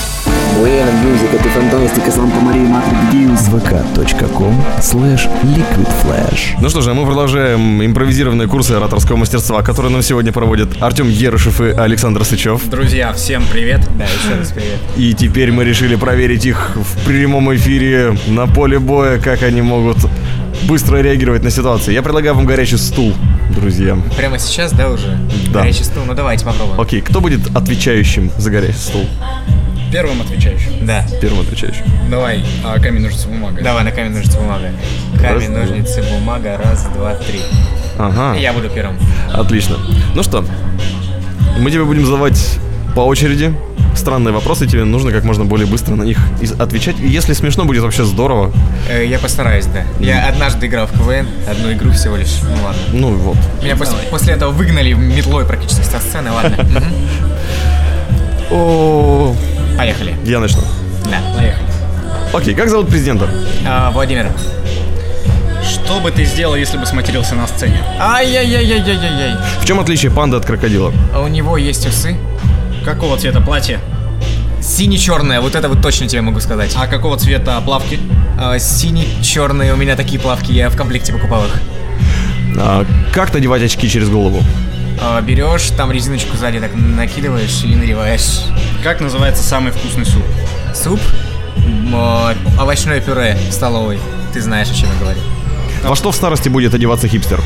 Speaker 3: Where music, это фантастика Санта Мария Матрик Дьюз. vk.com slash liquid flash.
Speaker 4: Ну что же, а мы продолжаем импровизированные курсы ораторского мастерства, которые нам сегодня проводят Артем Ерышев и Александр Сычев.
Speaker 6: Друзья, всем привет.
Speaker 5: Да, еще раз привет.
Speaker 4: И теперь мы решили проверить их в прямом эфире на поле боя, как они могут быстро реагировать на ситуации. Я предлагаю вам горячий стул, друзья.
Speaker 5: Прямо сейчас, да, уже?
Speaker 4: Да.
Speaker 5: Горячий стул. Ну давайте попробуем.
Speaker 4: Окей, кто будет отвечающим за горячий стул?
Speaker 6: Первым отвечающим.
Speaker 5: Да.
Speaker 4: Первым отвечающим.
Speaker 6: Давай, а, камень, ножницы, бумага.
Speaker 5: Давай на камень, ножницы, бумага. Камень,
Speaker 4: Раз,
Speaker 5: ножницы, бумага. Раз, два, три.
Speaker 4: Ага.
Speaker 5: И Я буду первым.
Speaker 4: Отлично. Ну что, мы тебе будем задавать по очереди странные вопросы, тебе нужно как можно более быстро на них отвечать. Если смешно, будет вообще здорово.
Speaker 5: Э, Я постараюсь, да. Я однажды играл в КВН, одну игру всего лишь. Ну ладно.
Speaker 4: Ну вот.
Speaker 5: Меня после, после этого выгнали метлой практически со сцены, ладно. Поехали.
Speaker 4: я начну.
Speaker 5: Да, поехали.
Speaker 4: Окей, как зовут президента?
Speaker 5: А, Владимир,
Speaker 6: Что бы ты сделал, если бы сматерился на сцене?
Speaker 5: Ай-яй-яй-яй-яй-яй.
Speaker 4: В чем отличие панды от крокодила?
Speaker 5: А у него есть усы.
Speaker 6: Какого цвета платье?
Speaker 5: Сине-черное, вот это вот точно тебе могу сказать.
Speaker 6: А какого цвета плавки?
Speaker 5: А, Сине-черные у меня такие плавки, я в комплекте покупал их.
Speaker 4: А, как надевать очки через голову?
Speaker 5: А, Берешь, там резиночку сзади так накидываешь и надеваешь.
Speaker 6: Как называется самый вкусный суп?
Speaker 5: Суп, м, а, овощное пюре в столовой. Ты знаешь, о чем я говорю.
Speaker 4: Во что в старости будет одеваться хипстер?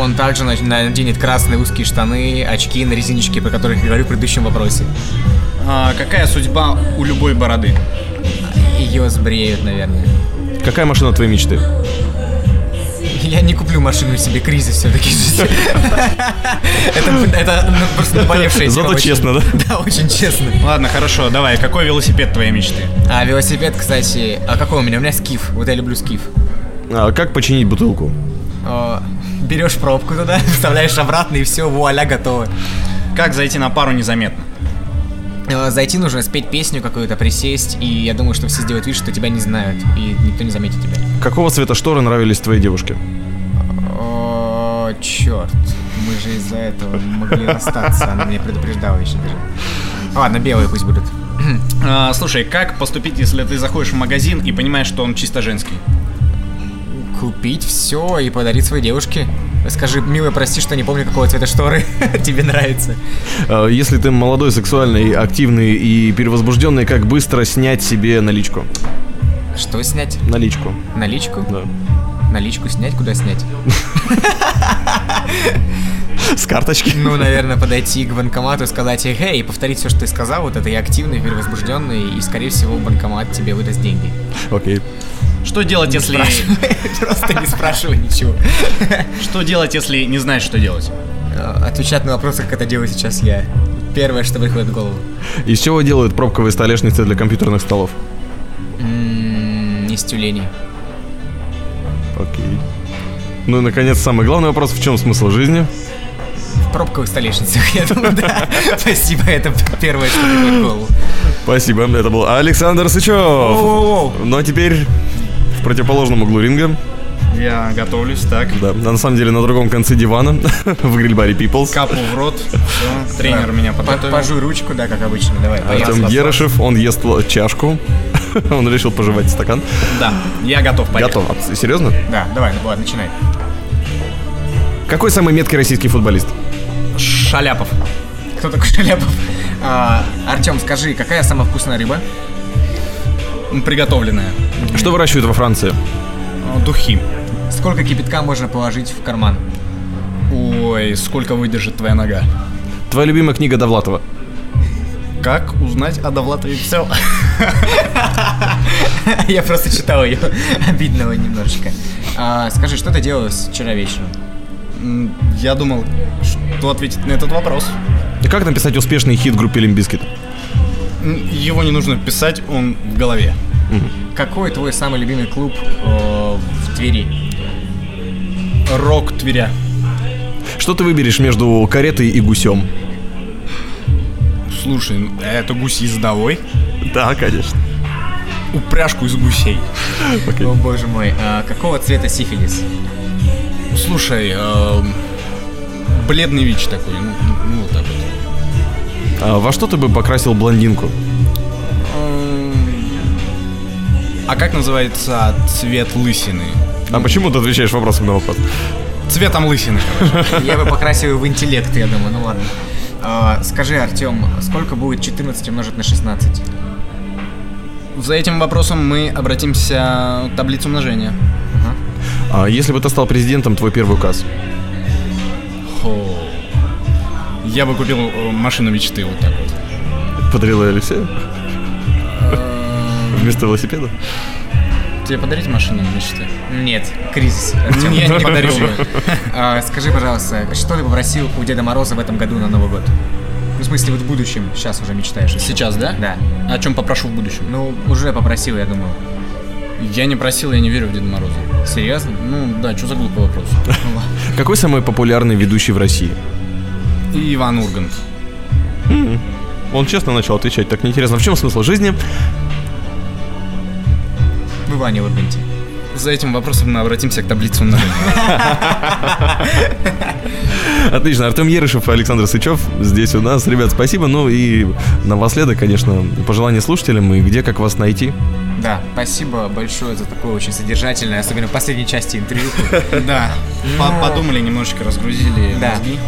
Speaker 5: Он также на- наденет красные узкие штаны, очки на резиночке, про которых я говорю в предыдущем вопросе.
Speaker 6: А, какая судьба у любой бороды?
Speaker 5: Ее сбреют, наверное.
Speaker 4: Какая машина твоей мечты?
Speaker 5: Я не куплю машину себе, кризис все-таки. Это, это ну, просто наболевшая
Speaker 4: Зато честно, да?
Speaker 5: Да, очень честно.
Speaker 6: Ладно, хорошо, давай. Какой велосипед твоей мечты?
Speaker 5: А велосипед, кстати, а какой у меня? У меня скиф. Вот я люблю скиф.
Speaker 4: А, как починить бутылку?
Speaker 5: Берешь пробку туда, вставляешь обратно и все, вуаля, готово.
Speaker 6: Как зайти на пару незаметно?
Speaker 5: Э, Зайти нужно, спеть песню какую-то, присесть, и я думаю, что все сделают вид, что тебя не знают, и никто не заметит тебя.
Speaker 4: Какого цвета шторы нравились твоей девушке?
Speaker 5: О, черт. Мы же из-за этого могли расстаться, она меня предупреждала еще даже. Ладно, белые пусть будут.
Speaker 6: А, слушай, как поступить, если ты заходишь в магазин и понимаешь, что он чисто женский?
Speaker 5: Купить все и подарить своей девушке. Скажи, милая, прости, что не помню, какого цвета шторы тебе нравится.
Speaker 4: А, Если ты молодой, сексуальный, активный и перевозбужденный, как быстро снять себе наличку?
Speaker 5: Что снять?
Speaker 4: Наличку.
Speaker 5: Наличку?
Speaker 4: Да.
Speaker 5: Наличку снять? Куда снять?
Speaker 4: С карточки.
Speaker 5: Ну, наверное, подойти к банкомату и сказать, эй, и повторить все, что ты сказал, вот это я активный, перевозбужденный, и, скорее всего, банкомат тебе выдаст деньги.
Speaker 4: Окей.
Speaker 6: Что делать, если...
Speaker 5: Просто не спрашивай ничего.
Speaker 6: Что делать, если не знаешь, что делать?
Speaker 5: Э, Отвечать на вопросы, как это делаю сейчас я. Первое, что приходит в голову.
Speaker 4: Из чего делают пробковые столешницы для компьютерных столов?
Speaker 5: Из тюленей.
Speaker 4: Окей. Ну и, наконец, самый главный вопрос. В чем смысл жизни?
Speaker 5: В пробковых столешницах, я думаю, да. Спасибо, это первое, что приходит в голову.
Speaker 4: Спасибо. Это был Александр Сычев. Ну а теперь противоположном углу ринга.
Speaker 6: Я готовлюсь, так.
Speaker 4: Да, на самом деле на другом конце дивана в гриль-баре Peoples.
Speaker 6: Капу в рот. Всё, тренер меня
Speaker 5: По-
Speaker 6: подготовил.
Speaker 5: Пожуй ручку, да, как обычно. Давай, поехали.
Speaker 4: Артем Ерышев, он ест чашку. Он решил пожевать стакан.
Speaker 6: Да, я готов, поехали.
Speaker 4: Готов. А, Серьезно?
Speaker 5: Да, давай, ну ладно, начинай.
Speaker 4: Какой самый меткий российский футболист?
Speaker 6: Шаляпов.
Speaker 5: Кто такой Шаляпов? А, Артем, скажи, какая самая вкусная рыба?
Speaker 6: М, Приготовленная.
Speaker 4: Что выращивают во Франции?
Speaker 6: Э, Духи.
Speaker 5: Сколько кипятка можно положить в карман?
Speaker 6: Ой, сколько выдержит твоя нога?
Speaker 4: Твоя любимая книга Довлатова?
Speaker 6: Как узнать о Довлатове все?
Speaker 5: Я просто читал ее. Обидного немножечко. А, скажи, что ты делал с- вчера вечером?
Speaker 6: Я думал, что ответить на этот вопрос.
Speaker 4: И Как написать успешный хит группе Limp
Speaker 6: Bizkit? Его не нужно писать, он в голове.
Speaker 5: Какой твой самый любимый клуб э, в Твери?
Speaker 6: Рок Тверя.
Speaker 4: Что ты выберешь между каретой и гусем?
Speaker 6: Слушай, ну, это гусь ездовой.
Speaker 4: Да, конечно.
Speaker 6: Упряжку из гусей.
Speaker 5: О боже мой, а какого цвета сифилис?
Speaker 6: Слушай, эм, бледный ВИЧ такой, ну, ну, вот так вот.
Speaker 4: А во что ты бы покрасил блондинку?
Speaker 6: А как называется цвет лысины?
Speaker 4: А почему ты отвечаешь вопросом на вопрос?
Speaker 6: Цветом лысины, короче.
Speaker 5: Я бы покрасил его в интеллект, я думаю, ну ладно. А, скажи, Артем, сколько будет 14 умножить на 16?
Speaker 6: За этим вопросом мы обратимся к таблице умножения.
Speaker 4: А если бы ты стал президентом, твой первый указ?
Speaker 6: Хо. Я бы купил э, машину мечты вот так вот.
Speaker 4: Подарил ее Алексею? Вместо велосипеда?
Speaker 6: Тебе подарить машину мечты?
Speaker 5: Нет, кризис. Я не подарю ее. А, Скажи, пожалуйста, что ты попросил у Деда Мороза в этом году на Новый год? Ну, в смысле, вот в будущем, сейчас уже мечтаешь.
Speaker 6: Сейчас, да?
Speaker 5: Да.
Speaker 6: О чем попрошу в будущем?
Speaker 5: Ну, уже попросил, я думаю.
Speaker 6: Я не просил, я не верю в Деда Мороза.
Speaker 5: Серьезно?
Speaker 6: Ну да, что за глупый вопрос?
Speaker 4: Какой самый популярный ведущий в России?
Speaker 6: И Иван Ургант.
Speaker 4: Он честно начал отвечать, так неинтересно. В чем смысл жизни?
Speaker 5: В Иване Урганте.
Speaker 6: За этим вопросом мы обратимся к таблице умножения.
Speaker 4: Отлично. Артем Ерышев и Александр Сычев здесь у нас. Ребят, спасибо. Ну и напоследок, конечно, пожелание слушателям и где, как вас найти.
Speaker 5: Да, спасибо большое за такое очень содержательное, особенно в последней части интервью.
Speaker 6: Да, по- подумали, немножечко разгрузили
Speaker 5: Да.
Speaker 6: мозги.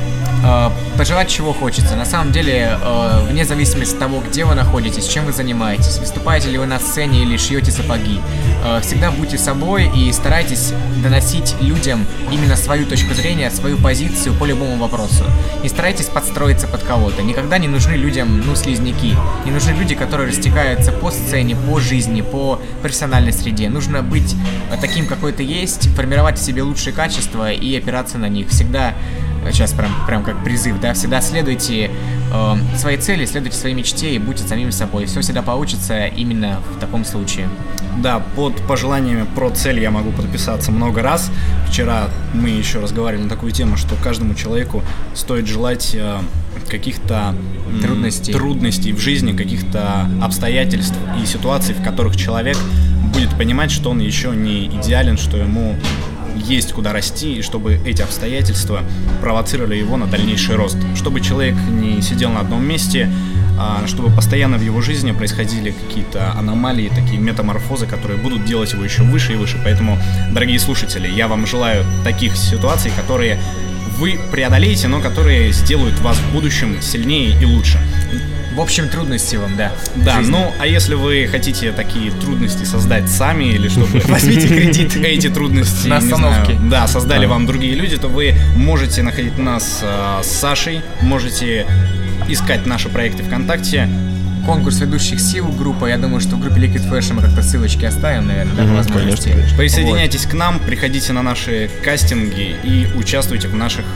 Speaker 5: Э, Пожелать чего хочется. На самом деле, э, вне зависимости от того, где вы находитесь, чем вы занимаетесь, выступаете ли вы на сцене или шьете сапоги, э, всегда будьте собой и старайтесь доносить людям именно свою точку зрения, свою позицию по любому вопросу. Не старайтесь подстроиться под кого-то. Никогда не нужны людям, ну, слизняки. Не нужны люди, которые растекаются по сцене, по жизни, по профессиональной среде. Нужно быть таким, какой ты есть, формировать в себе лучшие качества и опираться на них. Всегда сейчас прям, прям как призыв, да, всегда следуйте э, своей цели, следуйте своей мечте и будьте самим собой. Все всегда получится именно в таком случае.
Speaker 6: Да, под пожеланиями про цель я могу подписаться много раз. Вчера мы еще разговаривали на такую тему, что каждому человеку стоит желать э, каких-то м,
Speaker 5: Трудностей.
Speaker 6: трудностей в жизни, каких-то обстоятельств и ситуаций, в которых человек будет понимать, что он еще не идеален, что ему есть куда расти, и чтобы эти обстоятельства провоцировали его на дальнейший рост. Чтобы человек не сидел на одном месте, а, чтобы постоянно в его жизни происходили какие-то аномалии, такие метаморфозы, которые будут делать его еще выше и выше. Поэтому, дорогие слушатели, я вам желаю таких ситуаций, которые вы преодолеете, но которые сделают вас в будущем сильнее и лучше.
Speaker 5: В общем, трудности вам, да.
Speaker 6: Да,
Speaker 5: жизни.
Speaker 6: ну а если вы хотите такие трудности создать сами или чтобы
Speaker 5: Возьмите кредит.
Speaker 6: эти трудности
Speaker 5: На остановке.
Speaker 6: да, создали
Speaker 4: Да.
Speaker 6: вам другие люди, то вы можете находить нас э, с Сашей, можете искать наши проекты ВКонтакте.
Speaker 5: Конкурс ведущих сил группа. Я думаю, что в группе Liquid Flash мы как-то ссылочки оставим, наверное, да, возможности.
Speaker 4: конечно, конечно.
Speaker 6: Присоединяйтесь к нам, приходите на наши кастинги и участвуйте в наших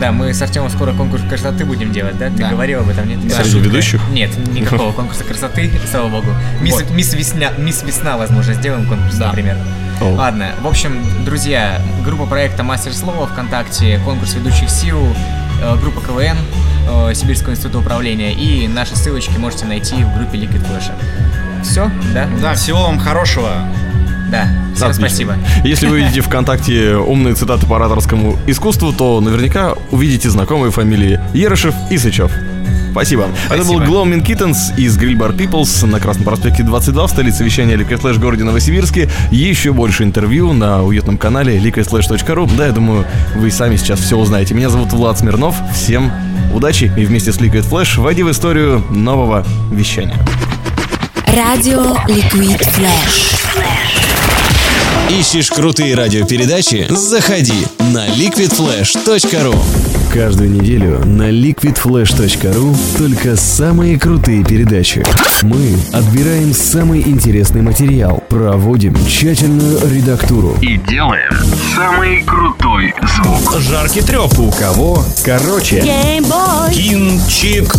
Speaker 5: Да, мы с Артемом скоро конкурс красоты будем делать, да? Ты
Speaker 6: Да.
Speaker 5: говорил об этом, нет?
Speaker 6: Да.
Speaker 4: Среди ведущих?
Speaker 5: Нет, никакого конкурса красоты, слава богу. Мисс,
Speaker 6: Вот.
Speaker 5: мисс, Весня, мисс Весна, возможно, сделаем конкурс,
Speaker 6: Да.
Speaker 5: например.
Speaker 4: О.
Speaker 5: Ладно, в общем, друзья, группа проекта Мастер Слова ВКонтакте, конкурс ведущих сил, э, группа КВН э, Сибирского института управления и наши ссылочки можете найти в группе Liquid Flash. Все, да?
Speaker 6: Да, всего вам хорошего.
Speaker 5: Да. Всем
Speaker 4: Отлично.
Speaker 5: спасибо.
Speaker 4: Если вы видите ВКонтакте умные цитаты по ораторскому искусству, то наверняка увидите знакомые фамилии Ерышев и Сычев. Спасибо. Это был
Speaker 5: Спасибо.
Speaker 4: Gloaming Kittens из Grill Bar Peoples на Красном проспекте 22 в столице вещания Liquid Flash в городе Новосибирске. Еще больше интервью на уютном канале liquidflash.ru. Да, я думаю, вы сами сейчас все узнаете. Меня зовут Влад Смирнов. Всем удачи и вместе с Liquid Flash войди в историю нового вещания.
Speaker 7: Радио Liquid Flash.
Speaker 3: Ищешь крутые радиопередачи? Заходи на liquidflash.ru Каждую неделю на liquidflash.ru только самые крутые передачи. Мы отбираем самый интересный материал, проводим тщательную редактуру.
Speaker 12: И делаем самый крутой звук.
Speaker 8: Жаркий треп.
Speaker 3: У кого короче.
Speaker 8: Кинчик.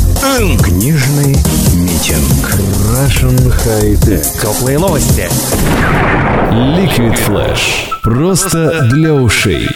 Speaker 3: Книжный митинг. Russian High Tech.
Speaker 8: Теплые новости.
Speaker 3: Liquid Flash. Просто для ушей.